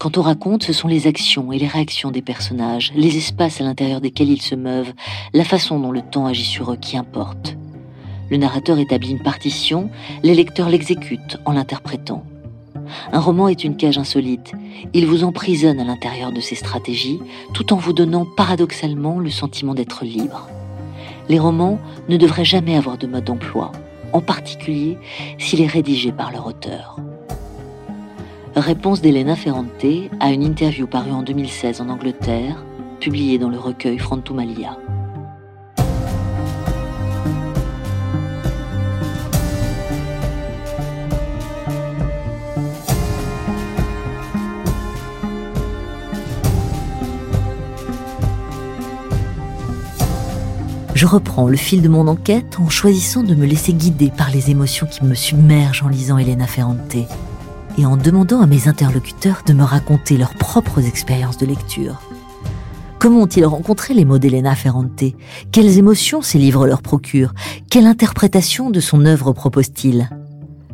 Quand on raconte, ce sont les actions et les réactions des personnages, les espaces à l'intérieur desquels ils se meuvent, la façon dont le temps agit sur eux qui importe. Le narrateur établit une partition, les lecteurs l'exécutent en l'interprétant. Un roman est une cage insolite. Il vous emprisonne à l'intérieur de ses stratégies, tout en vous donnant paradoxalement le sentiment d'être libre. Les romans ne devraient jamais avoir de mode d'emploi, en particulier s'il est rédigé par leur auteur. Réponse d'Elena Ferrante à une interview parue en 2016 en Angleterre, publiée dans le recueil Frontumalia. Je reprends le fil de mon enquête en choisissant de me laisser guider par les émotions qui me submergent en lisant Elena Ferrante en demandant à mes interlocuteurs de me raconter leurs propres expériences de lecture. Comment ont-ils rencontré les mots d'Elena Ferrante? Quelles émotions ces livres leur procurent? Quelle interprétation de son œuvre proposent-ils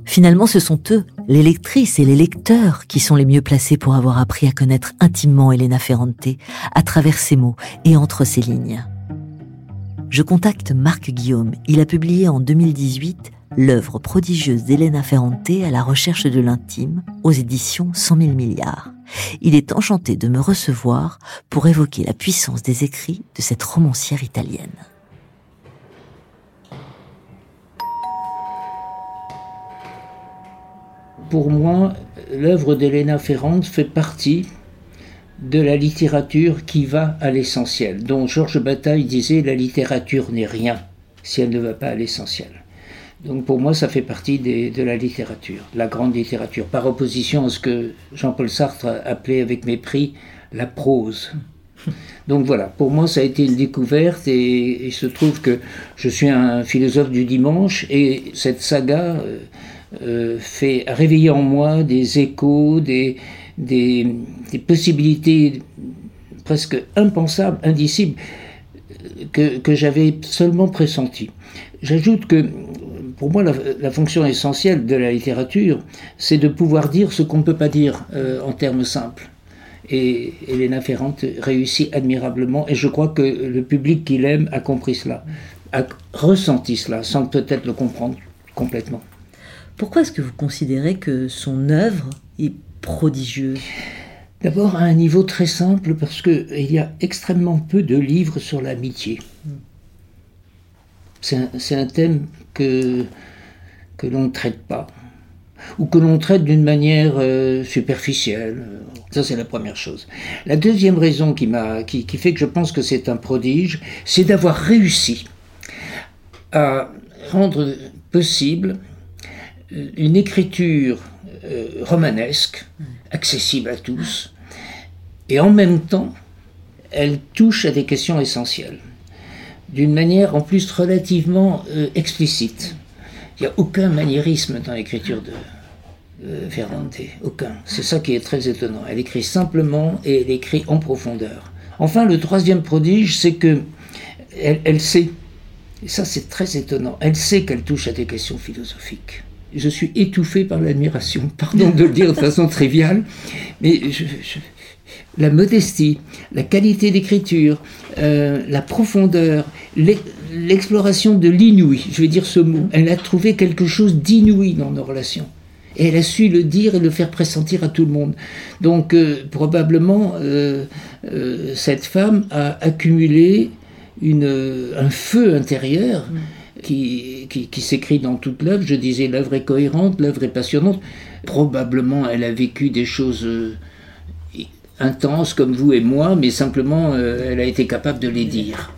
Finalement, ce sont eux, les lectrices et les lecteurs, qui sont les mieux placés pour avoir appris à connaître intimement Elena Ferrante à travers ses mots et entre ses lignes. Je contacte Marc Guillaume. Il a publié en 2018 l'œuvre prodigieuse d'Elena Ferrante à la recherche de l'intime aux éditions 100 000 milliards. Il est enchanté de me recevoir pour évoquer la puissance des écrits de cette romancière italienne. Pour moi, l'œuvre d'Elena Ferrante fait partie de la littérature qui va à l'essentiel, dont Georges Bataille disait la littérature n'est rien si elle ne va pas à l'essentiel. Donc pour moi, ça fait partie de la littérature, la grande littérature, par opposition à ce que Jean-Paul Sartre appelait avec mépris la prose. Donc voilà, pour moi, ça a été une découverte et il se trouve que je suis un philosophe du dimanche et cette saga euh, euh, fait réveiller en moi des échos, des, des, possibilités presque impensables, indicibles, que, que j'avais seulement pressenties. J'ajoute que pour moi, la, fonction essentielle de la littérature, c'est de pouvoir dire ce qu'on ne peut pas dire euh, en termes simples. Et Elena Ferrante réussit admirablement, et je crois que le public qui l'aime a compris cela, a ressenti cela, sans peut-être le comprendre complètement. Pourquoi est-ce que vous considérez que son œuvre est prodigieuse? D'abord à un niveau très simple, parce qu'il y a extrêmement peu de livres sur l'amitié. C'est un, thème que, l'on ne traite pas, ou que l'on traite d'une manière euh, superficielle. Ça, c'est la première chose. La deuxième raison qui, fait que je pense que c'est un prodige, c'est d'avoir réussi à rendre possible une écriture euh, romanesque, accessible à tous, et en même temps, elle touche à des questions essentielles d'une manière en plus relativement euh, explicite. Il n'y a aucun maniérisme dans l'écriture de Ferrante, aucun. C'est ça qui est très étonnant. Elle écrit simplement et elle écrit en profondeur. Enfin, le troisième prodige, c'est que elle, sait, et ça c'est très étonnant, elle sait qu'elle touche à des questions philosophiques. Je suis étouffé par l'admiration, pardon de le dire de façon triviale, mais je la modestie, la qualité d'écriture, euh, la profondeur, l'exploration de l'inouï, je vais dire ce mot. Elle a trouvé quelque chose d'inouï dans nos relations. Et elle a su le dire et le faire pressentir à tout le monde. Donc euh, probablement, euh, cette femme a accumulé un feu intérieur qui, qui s'écrit dans toute l'œuvre. Je disais, l'œuvre est cohérente, l'œuvre est passionnante. Probablement, elle a vécu des choses intense comme vous et moi, mais simplement euh, elle a été capable de les dire.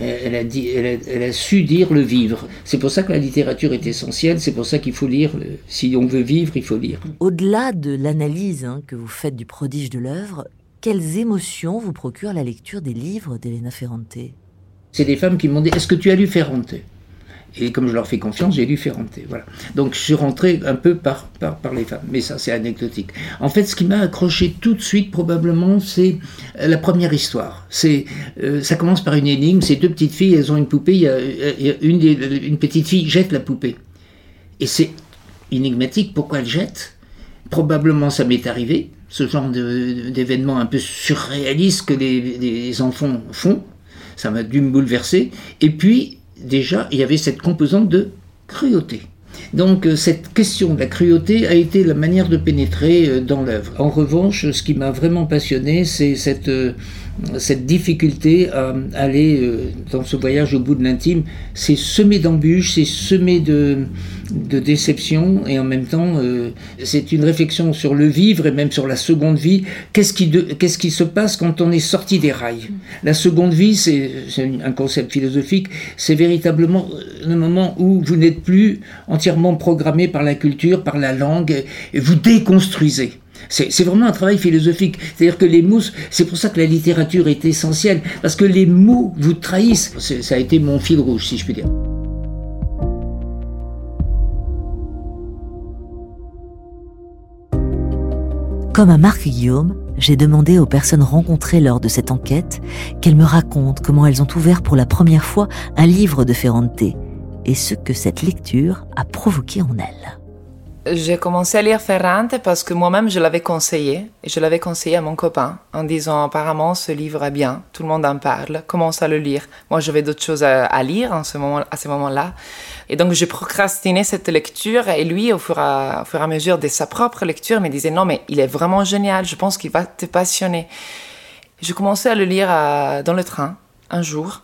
Elle a, dit, elle, a, su dire le vivre. C'est pour ça que la littérature est essentielle, c'est pour ça qu'il faut lire. Si on veut vivre, il faut lire. Au-delà de l'analyse hein, que vous faites du prodige de l'œuvre, quelles émotions vous procure la lecture des livres d'Elena Ferrante? C'est des femmes qui m'ont dit Est-ce que tu as lu Ferrante? Et comme je leur fais confiance, j'ai lu Ferrante. Voilà. Donc je suis rentré un peu par, par, les femmes, mais ça c'est anecdotique. En fait, ce qui m'a accroché tout de suite probablement, c'est euh, la première histoire. Euh, ça commence par une énigme. Ces deux petites filles, elles ont une poupée. Il y a, une, une petite fille jette la poupée, et c'est énigmatique. Pourquoi elle jette? Probablement ça m'est arrivé. ce genre d'événements un peu surréalistes que les, enfants font. Ça m'a dû me bouleverser. Et puis, déjà, il y avait cette composante de cruauté. Donc euh, cette question de la cruauté a été la manière de pénétrer euh, dans l'œuvre. En revanche, ce qui m'a vraiment passionné, c'est cette, euh, cette difficulté à aller dans ce voyage au bout de l'intime. C'est semé d'embûches, c'est semé de, de déception et en même temps euh, c'est une réflexion sur le vivre et même sur la seconde vie. Qu'est-ce qui, qu'est-ce qui se passe quand on est sorti des rails? La seconde vie, c'est, un concept philosophique, c'est véritablement le moment où vous n'êtes plus entièrement programmé par la culture, par la langue, et vous déconstruisez. C'est vraiment un travail philosophique. C'est-à-dire que les mots, c'est pour ça que la littérature est essentielle, parce que les mots vous trahissent. Ça a été mon fil rouge, si je puis dire. Comme à Marc Guillaume, j'ai demandé aux personnes rencontrées lors de cette enquête qu'elles me racontent comment elles ont ouvert pour la première fois un livre de Ferrante et ce que cette lecture a provoqué en elles. J'ai commencé à lire Ferrante parce que moi-même je l'avais conseillé et je l'avais conseillé à mon copain en disant apparemment ce livre est bien, tout le monde en parle, commence à le lire. Moi j'avais d'autres choses à, lire à ce moment-là et donc j'ai procrastiné cette lecture et lui au fur, et à, mesure de sa propre lecture me disait non mais il est vraiment génial, je pense qu'il va te passionner. J'ai commencé à le lire dans le train un jour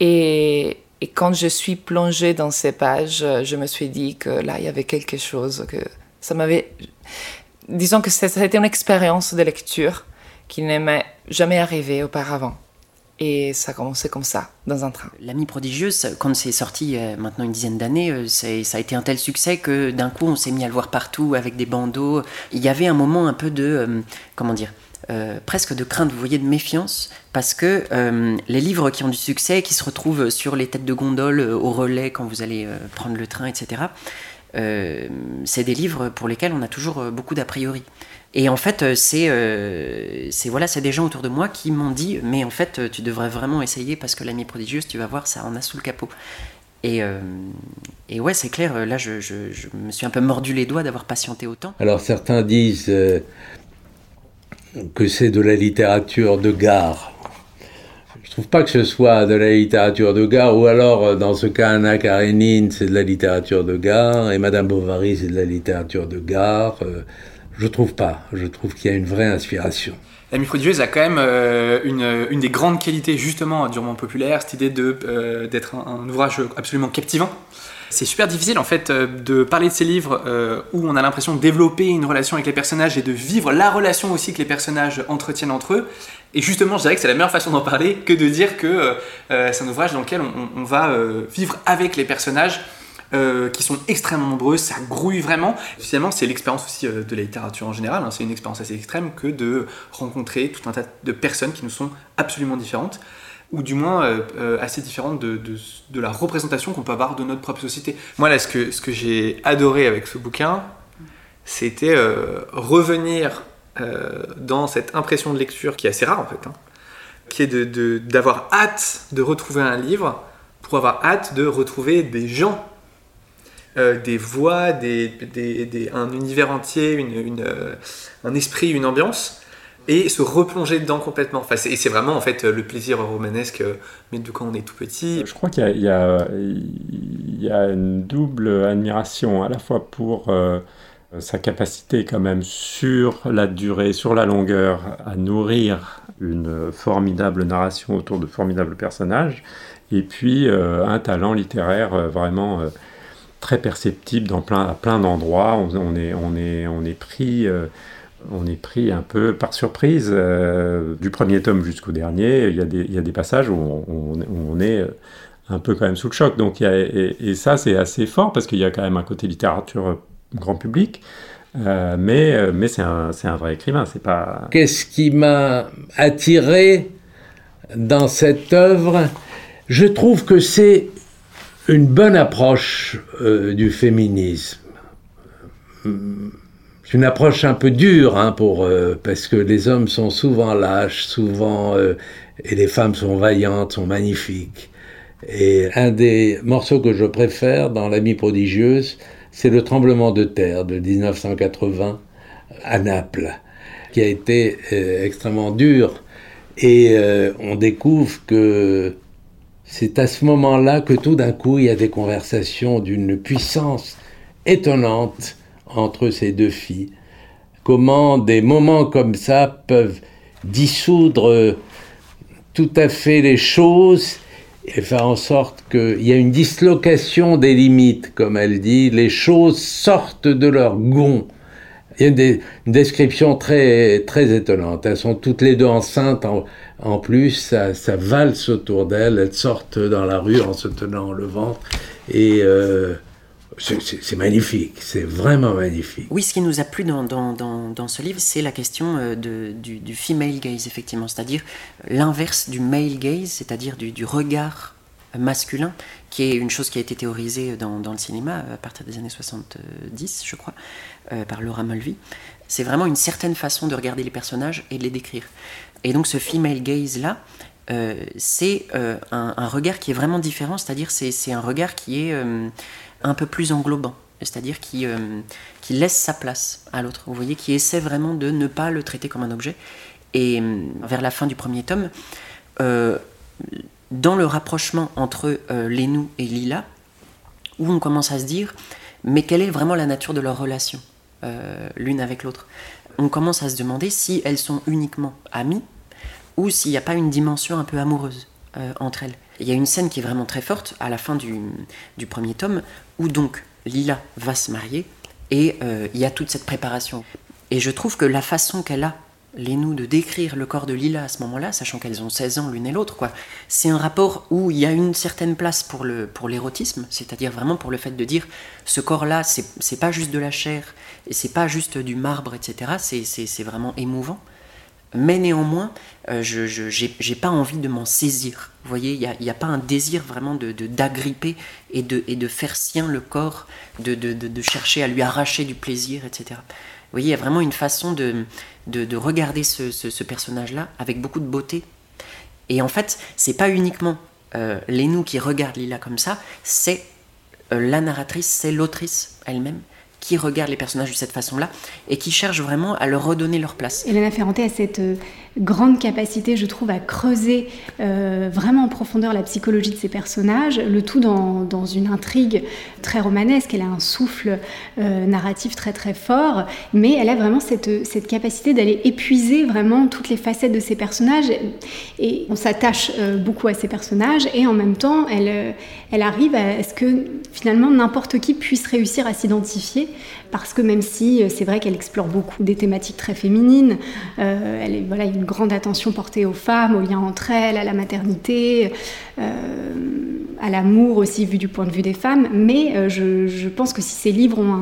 et et quand je suis plongée dans ces pages, je me suis dit que là, il y avait quelque chose, que ça m'avait... Disons que c'était une expérience de lecture qui ne jamais arrivée auparavant. Et ça a commencé comme ça, dans un train. L'ami prodigieuse, quand c'est sorti euh, maintenant une dizaine d'années, euh, ça a été un tel succès que d'un coup on s'est mis à le voir partout avec des bandeaux. Il y avait un moment un peu de, euh, comment dire, euh, presque de crainte, vous voyez, de méfiance, parce que euh, les livres qui ont du succès, qui se retrouvent sur les têtes de gondole, euh, au relais quand vous allez prendre le train, etc., c'est des livres pour lesquels on a toujours beaucoup d'a priori. Et en fait, c'est voilà, des gens autour de moi qui m'ont dit, mais en fait, tu devrais vraiment essayer parce que l'ami prodigieuse, tu vas voir, ça en a sous le capot. Et, ouais, c'est clair, là, je, me suis un peu mordu les doigts d'avoir patienté autant. Alors certains disent que c'est de la littérature de gare. Je trouve pas que ce soit de la littérature de gare, ou alors dans ce cas Anna Karenine c'est de la littérature de gare, et Madame Bovary c'est de la littérature de gare. Euh, je trouve pas. Je trouve qu'il y a une vraie inspiration. La Prodigieuse a quand même euh, une, une, des grandes qualités justement du roman populaire, cette idée euh, d'être un, ouvrage absolument captivant. C'est super difficile en fait euh, de parler de ces livres euh, où on a l'impression de développer une relation avec les personnages et de vivre la relation aussi que les personnages entretiennent entre eux. Et justement, je dirais que c'est la meilleure façon d'en parler que de dire que euh, c'est un ouvrage dans lequel on, va vivre avec les personnages. qui sont extrêmement nombreux, ça grouille vraiment. Finalement, c'est l'expérience aussi de la littérature en général, hein. c'est une expérience assez extrême que de rencontrer tout un tas de personnes qui nous sont absolument différentes ou du moins euh, euh, assez différente de, la représentation qu'on peut avoir de notre propre société. Moi, là, ce que, j'ai adoré avec ce bouquin, c'était euh, revenir dans cette impression de lecture qui est assez rare en fait, hein, qui est d'avoir hâte de retrouver un livre pour avoir hâte de retrouver des gens, des voix, des, un univers entier, une, un esprit, une ambiance et se replonger dedans complètement. Enfin, et c'est vraiment en fait le plaisir romanesque, mais de quand on est tout petit. Je crois qu'il y, a une double admiration, à la fois pour euh, sa capacité quand même sur la durée, sur la longueur, à nourrir une formidable narration autour de formidables personnages, et puis euh, un talent littéraire euh, vraiment très perceptible dans plein, à plein d'endroits. On est pris on est pris un peu par surprise euh, du premier tome jusqu'au dernier. Il y, a des, passages où on, est un peu quand même sous le choc. Donc, et, ça, c'est assez fort parce qu'il y a quand même un côté littérature grand public. Euh, mais euh, c'est un, un, vrai écrivain, c'est pas. Qu'est-ce qui m'a attiré dans cette œuvre? Je trouve que c'est une bonne approche du féminisme c'est une approche un peu dure hein, pour euh, parce que les hommes sont souvent lâches, souvent euh, et les femmes sont vaillantes, sont magnifiques. Et un des morceaux que je préfère dans L'Amie prodigieuse, c'est le tremblement de terre de 1980 à Naples. qui a été extrêmement dur. Et on découvre que c'est à ce moment-là que tout d'un coup, il y a des conversations d'une puissance étonnante entre ces deux filles. Comment des moments comme ça peuvent dissoudre tout à fait les choses et faire en sorte qu'il y a une dislocation des limites, comme elle dit, les choses sortent de leur gond. Il y a une, description très, très étonnante. Elles sont toutes les deux enceintes en, plus, ça, ça valse autour d'elles, elles sortent dans la rue en se tenant le ventre. Et euh, c'est magnifique, c'est vraiment magnifique. Oui, ce qui nous a plu dans, dans, ce livre, c'est la question euh, du, female gaze, effectivement, c'est-à-dire l'inverse du male gaze, c'est-à-dire du, regard masculin, qui est une chose qui a été théorisée dans, le cinéma à partir des années 70, je crois, euh, par Laura Mulvey. C'est vraiment une certaine façon de regarder les personnages et de les décrire. Et donc ce female gaze-là, euh, c'est euh, un, regard qui est vraiment différent, c'est-à-dire c'est un regard qui est euh, un peu plus englobant, c'est-à-dire qui, qui laisse sa place à l'autre, vous voyez, qui essaie vraiment de ne pas le traiter comme un objet. Et vers la fin du premier tome, dans le rapprochement entre Lénou et Lila, où on commence à se dire, mais quelle est vraiment la nature de leur relation, l'une avec l'autre? On commence à se demander si elles sont uniquement amies ou s'il n'y a pas une dimension un peu amoureuse euh, entre elles. Il y a une scène qui est vraiment très forte à la fin du, premier tome où donc Lila va se marier et euh, il y a toute cette préparation. Et je trouve que la façon qu'elle a, Lénou, de décrire le corps de Lila à ce moment-là, sachant qu'elles ont 16 ans l'une et l'autre, quoi, c'est un rapport où il y a une certaine place pour l'érotisme, pour c'est-à-dire vraiment pour le fait de dire ce corps-là, c'est pas juste de la chair, et c'est pas juste du marbre, etc. C'est vraiment émouvant. Mais néanmoins, euh, je n'ai pas envie de m'en saisir. Vous voyez, il n'y a, pas un désir vraiment d'agripper de, et, de, et de faire sien le corps, de, de, de, chercher à lui arracher du plaisir, etc. Vous voyez, il y a vraiment une façon de, de, regarder ce, ce, personnage-là avec beaucoup de beauté. Et en fait, c'est pas uniquement euh, Lénou qui regarde Lila comme ça, c'est euh, la narratrice, c'est l'autrice elle-même qui regarde les personnages de cette façon-là et qui cherche vraiment à leur redonner leur place. Elena Ferrante a cette euh, grande capacité, je trouve, à creuser euh, vraiment en profondeur la psychologie de ses personnages, le tout dans, une intrigue très romanesque. Elle a un souffle euh, narratif très très fort, mais elle a vraiment cette, capacité d'aller épuiser vraiment toutes les facettes de ses personnages. Et on s'attache beaucoup à ses personnages, et en même temps, elle arrive à ce que finalement n'importe qui puisse réussir à s'identifier parce que même si euh, c'est vrai qu'elle explore beaucoup des thématiques très féminines, euh, elle est, voilà, une grande attention portée aux femmes, aux liens entre elles, à la maternité, euh, à l'amour aussi vu du point de vue des femmes, mais je, pense que si ces livres ont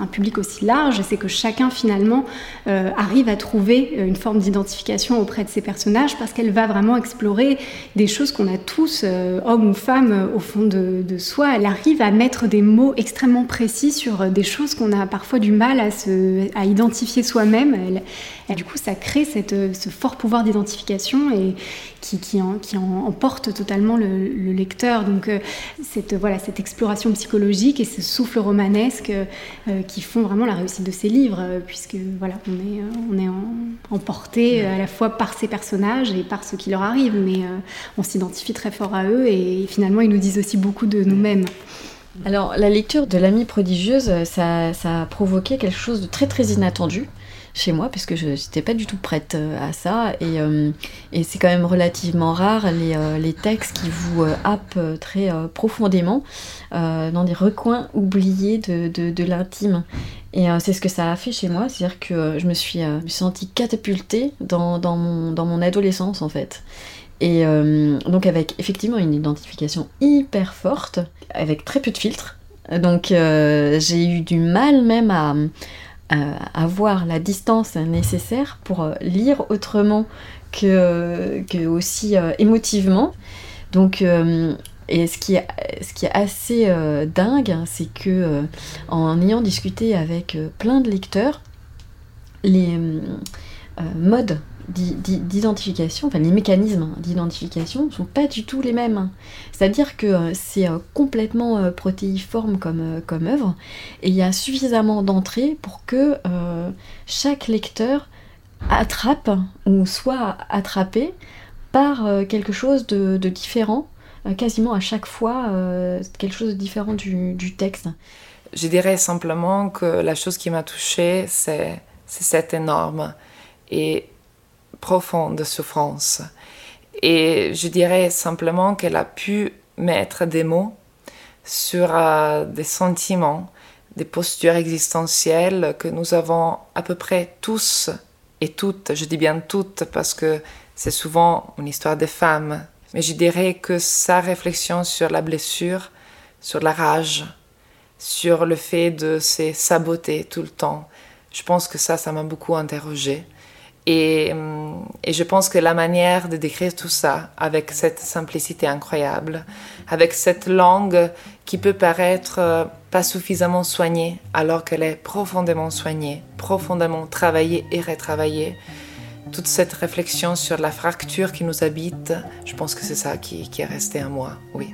un, public aussi large, c'est que chacun finalement arrive à trouver une forme d'identification auprès de ces personnages parce qu'elle va vraiment explorer des choses qu'on a tous, hommes ou femmes, au fond de soi. Elle arrive à mettre des mots extrêmement précis sur des choses qu'on a parfois du mal à, se, à identifier soi-même. Et du coup, ça crée cette, ce fort pouvoir d'identification et qui, qui, en, qui emporte totalement le, lecteur. Donc, euh, cette, voilà, cette exploration psychologique et ce souffle romanesque euh, qui font vraiment la réussite de ces livres, euh, puisque voilà, on est, on est emporté à la fois par ces personnages et par ce qui leur arrive, mais on s'identifie très fort à eux et finalement, ils nous disent aussi beaucoup de nous-mêmes. Alors, la lecture de l'amie prodigieuse, ça, a provoqué quelque chose de très très inattendu chez moi, parce que je n'étais pas du tout prête euh, à ça. Euh, et, c'est quand même relativement rare les, euh, textes qui vous happent très profondément dans des recoins oubliés de, l'intime. Et c'est ce que ça a fait chez moi, c'est-à-dire que je me suis, sentie catapultée dans mon adolescence en fait. Et euh, donc avec effectivement une identification hyper forte, avec très peu de filtres. Donc euh, j'ai eu du mal même à, avoir la distance nécessaire pour euh, lire autrement que, aussi émotivement. Donc et ce qui est, ce qui est assez dingue, c'est que en ayant discuté avec plein de lecteurs, les modes d'identification, enfin les mécanismes d'identification ne sont pas du tout les mêmes. C'est-à-dire que euh, c'est euh, complètement euh, protéiforme comme, comme œuvre et il y a suffisamment d'entrées pour que chaque lecteur attrape ou soit attrapé par quelque chose de, différent, quasiment à chaque fois quelque chose de différent du, texte. Je dirais simplement que la chose qui m'a touchée, c'est cette énorme et profonde souffrance. Et je dirais simplement qu'elle a pu mettre des mots sur des sentiments, des postures existentielles que nous avons à peu près tous et toutes, je dis bien toutes parce que c'est souvent une histoire de femmes, mais je dirais que sa réflexion sur la blessure, sur la rage, sur le fait de se saboter tout le temps, je pense que ça, ça m'a beaucoup interrogée. Et, et, je pense que la manière de décrire tout ça, avec cette simplicité incroyable, avec cette langue qui peut paraître euh, pas suffisamment soignée, alors qu'elle est profondément soignée, profondément travaillée et retravaillée, toute cette réflexion sur la fracture qui nous habite, je pense que c'est ça qui, qui est resté à moi, oui.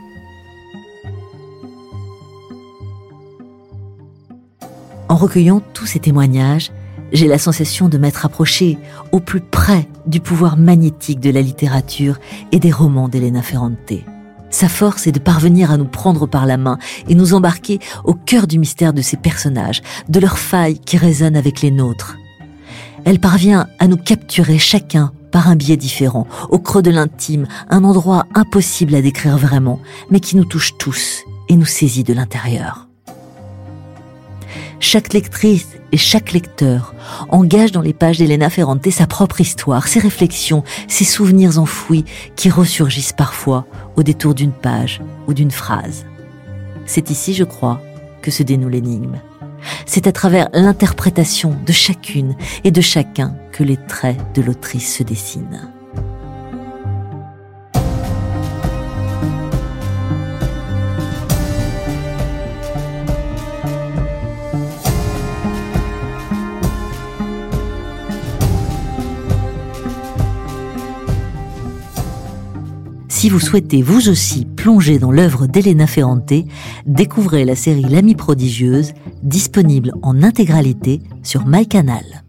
En recueillant tous ces témoignages, j'ai la sensation de m'être approché au plus près du pouvoir magnétique de la littérature et des romans d'Elena Ferrante. Sa force est de parvenir à nous prendre par la main et nous embarquer au cœur du mystère de ces personnages, de leurs failles qui résonnent avec les nôtres. Elle parvient à nous capturer chacun par un biais différent, au creux de l'intime, un endroit impossible à décrire vraiment, mais qui nous touche tous et nous saisit de l'intérieur. Chaque lectrice et chaque lecteur engage dans les pages d'Elena Ferrante sa propre histoire, ses réflexions, ses souvenirs enfouis qui ressurgissent parfois au détour d'une page ou d'une phrase. C'est ici, je crois, que se dénoue l'énigme. C'est à travers l'interprétation de chacune et de chacun que les traits de l'autrice se dessinent. Si vous souhaitez vous aussi plonger dans l'œuvre d'Elena Ferrante, découvrez la série L'Amie prodigieuse, disponible en intégralité sur MyCanal.